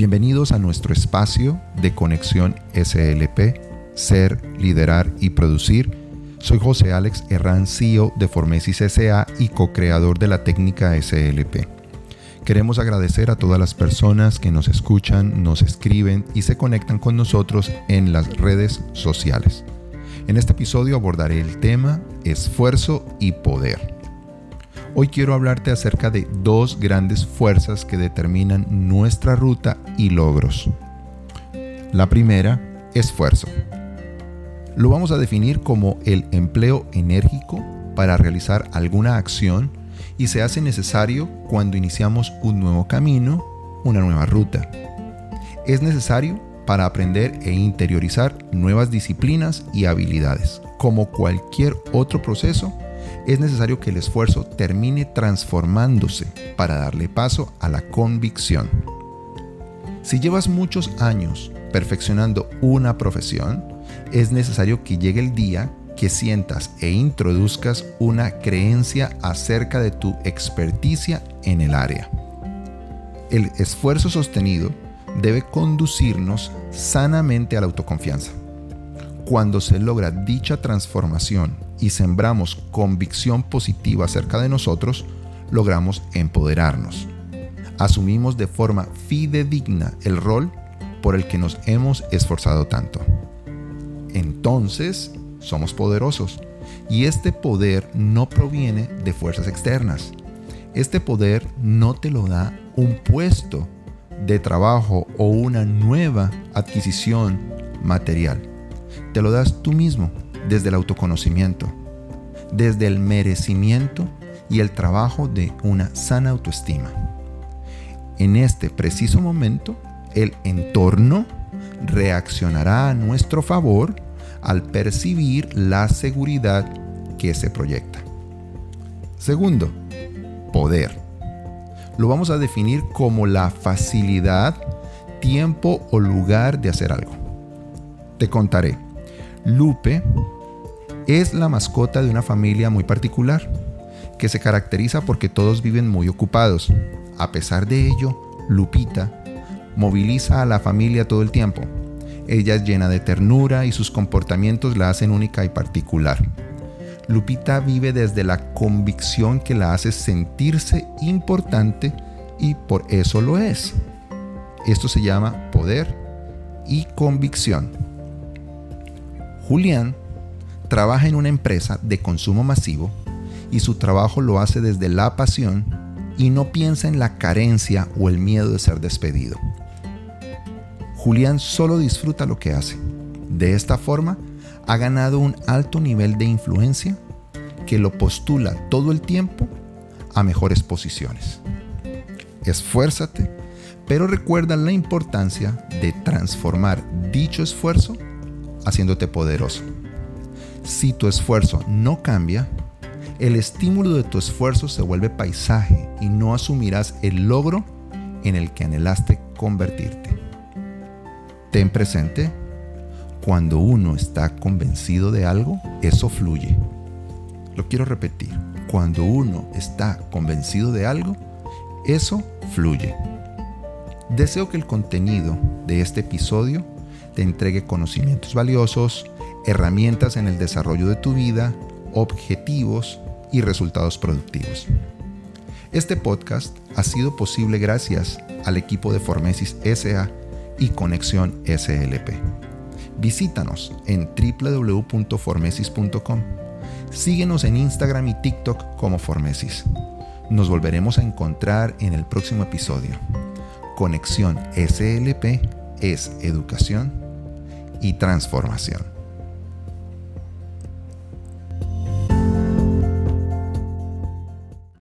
Bienvenidos a nuestro espacio de conexión SLP, Ser, Liderar y Producir. Soy José Alex Herrán, CEO de Formesis SA y co-creador de la técnica SLP. Queremos agradecer a todas las personas que nos escuchan, nos escriben y se conectan con nosotros en las redes sociales. En este episodio abordaré el tema esfuerzo y poder. Hoy quiero hablarte acerca de dos grandes fuerzas que determinan nuestra ruta y logros. La primera, esfuerzo. Lo vamos a definir como el empleo enérgico para realizar alguna acción y se hace necesario cuando iniciamos un nuevo camino, una nueva ruta. Es necesario para aprender e interiorizar nuevas disciplinas y habilidades. Como cualquier otro proceso, es necesario que el esfuerzo termine transformándose para darle paso a la convicción. Si llevas muchos años perfeccionando una profesión, es necesario que llegue el día que sientas e introduzcas una creencia acerca de tu experticia en el área. El esfuerzo sostenido debe conducirnos sanamente a la autoconfianza. Cuando se logra dicha transformación y sembramos convicción positiva acerca de nosotros, logramos empoderarnos. Asumimos de forma fidedigna el rol por el que nos hemos esforzado tanto. Entonces, somos poderosos. Y este poder no proviene de fuerzas externas. Este poder no te lo da un puesto de trabajo o una nueva adquisición material. Te lo das tú mismo desde el autoconocimiento, desde el merecimiento y el trabajo de una sana autoestima. En este preciso momento, el entorno reaccionará a nuestro favor al percibir la seguridad que se proyecta. Segundo, poder. Lo vamos a definir como la facilidad, tiempo o lugar de hacer algo. Te contaré. Lupe es la mascota de una familia muy particular, que se caracteriza porque todos viven muy ocupados. A pesar de ello, Lupita moviliza a la familia todo el tiempo. Ella es llena de ternura y sus comportamientos la hacen única y particular. Lupita vive desde la convicción que la hace sentirse importante y por eso lo es. Esto se llama poder y convicción. Julián trabaja en una empresa de consumo masivo y su trabajo lo hace desde la pasión y no piensa en la carencia o el miedo de ser despedido. Julián solo disfruta lo que hace. De esta forma, ha ganado un alto nivel de influencia que lo postula todo el tiempo a mejores posiciones. Esfuérzate, pero recuerda la importancia de transformar dicho esfuerzo haciéndote poderoso. Si tu esfuerzo no cambia, el estímulo de tu esfuerzo se vuelve paisaje y no asumirás el logro en el que anhelaste convertirte. Ten presente, cuando uno está convencido de algo, eso fluye. Lo quiero repetir, cuando uno está convencido de algo, eso fluye. Deseo que el contenido de este episodio te entregue conocimientos valiosos, herramientas en el desarrollo de tu vida, objetivos y resultados productivos. Este podcast ha sido posible gracias al equipo de Formesis SA y Conexión SLP. Visítanos en www.formesis.com. Síguenos en Instagram y TikTok como Formesis. Nos volveremos a encontrar en el próximo episodio. Conexión SLP es educación y transformación.